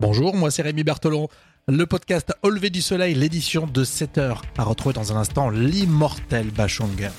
Bonjour, moi c'est Rémi Bertolon. Le podcast Au lever du soleil, l'édition de 7 heures, à retrouver dans un instant l'immortel Bachung.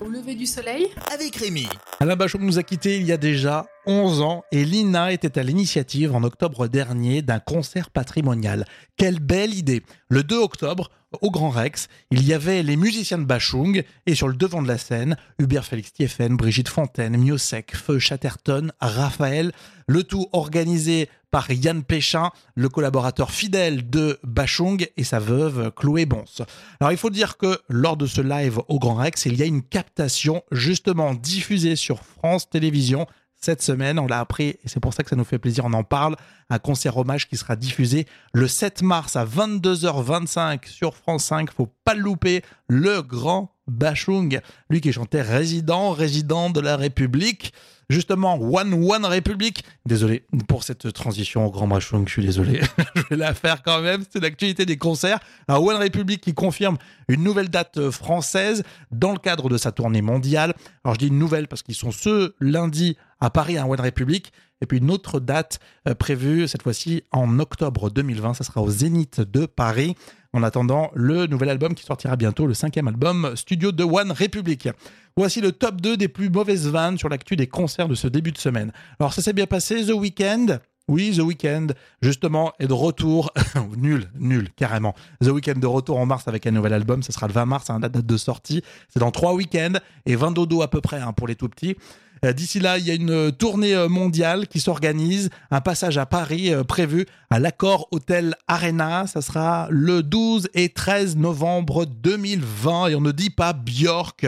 Au lever du soleil avec Rémi. Alain Bachung nous a quittés il y a déjà 11 ans et Lina était à l'initiative en octobre dernier d'un concert patrimonial. Quelle belle idée Le 2 octobre, au Grand Rex, il y avait les musiciens de Bachung et sur le devant de la scène, Hubert Félix Thieffen, Brigitte Fontaine, Miosek, Feu Chatterton, Raphaël, le tout organisé par Yann Péchin, le collaborateur fidèle de Bachung et sa veuve Chloé Bons. Alors il faut dire que lors de ce live au Grand Rex, il y a une captation justement diffusée sur France Télévisions cette semaine. On l'a appris et c'est pour ça que ça nous fait plaisir. On en parle. Un concert hommage qui sera diffusé le 7 mars à 22h25 sur France 5. Faut pas le louper. Le grand Bachung, lui qui chantait résident, résident de la République. Justement, One One République. Désolé pour cette transition au Grand Bachung, je suis désolé. je vais la faire quand même, c'est l'actualité des concerts. Alors, One République qui confirme une nouvelle date française dans le cadre de sa tournée mondiale. Alors, je dis une nouvelle parce qu'ils sont ce lundi à Paris à One République. Et puis une autre date euh, prévue, cette fois-ci en octobre 2020, ça sera au Zénith de Paris. En attendant, le nouvel album qui sortira bientôt, le cinquième album studio de One République. Voici le top 2 des plus mauvaises vannes sur l'actu des concerts de ce début de semaine. Alors ça s'est bien passé, The Weeknd? Oui, The Weeknd, justement, est de retour. nul, nul, carrément. The Weeknd de retour en mars avec un nouvel album. Ce sera le 20 mars, hein, la date de sortie. C'est dans trois week-ends et 20 dodo à peu près hein, pour les tout petits. Euh, d'ici là, il y a une tournée euh, mondiale qui s'organise, un passage à Paris euh, prévu à l'Accord Hotel Arena. Ça sera le 12 et 13 novembre 2020 et on ne dit pas Björk.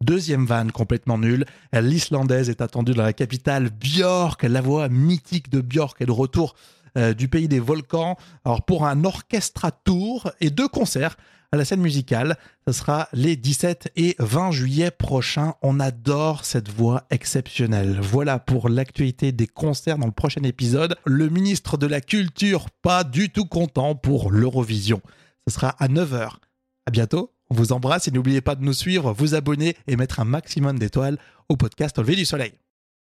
Deuxième vanne complètement nulle. L'Islandaise est attendue dans la capitale Björk. La voix mythique de Björk est de retour euh, du pays des volcans. Alors pour un orchestra tour et deux concerts à la scène musicale. Ce sera les 17 et 20 juillet prochains. On adore cette voix exceptionnelle. Voilà pour l'actualité des concerts dans le prochain épisode. Le ministre de la Culture, pas du tout content pour l'Eurovision. Ce sera à 9h. À bientôt. On vous embrasse et n'oubliez pas de nous suivre, vous abonner et mettre un maximum d'étoiles au podcast Au du soleil.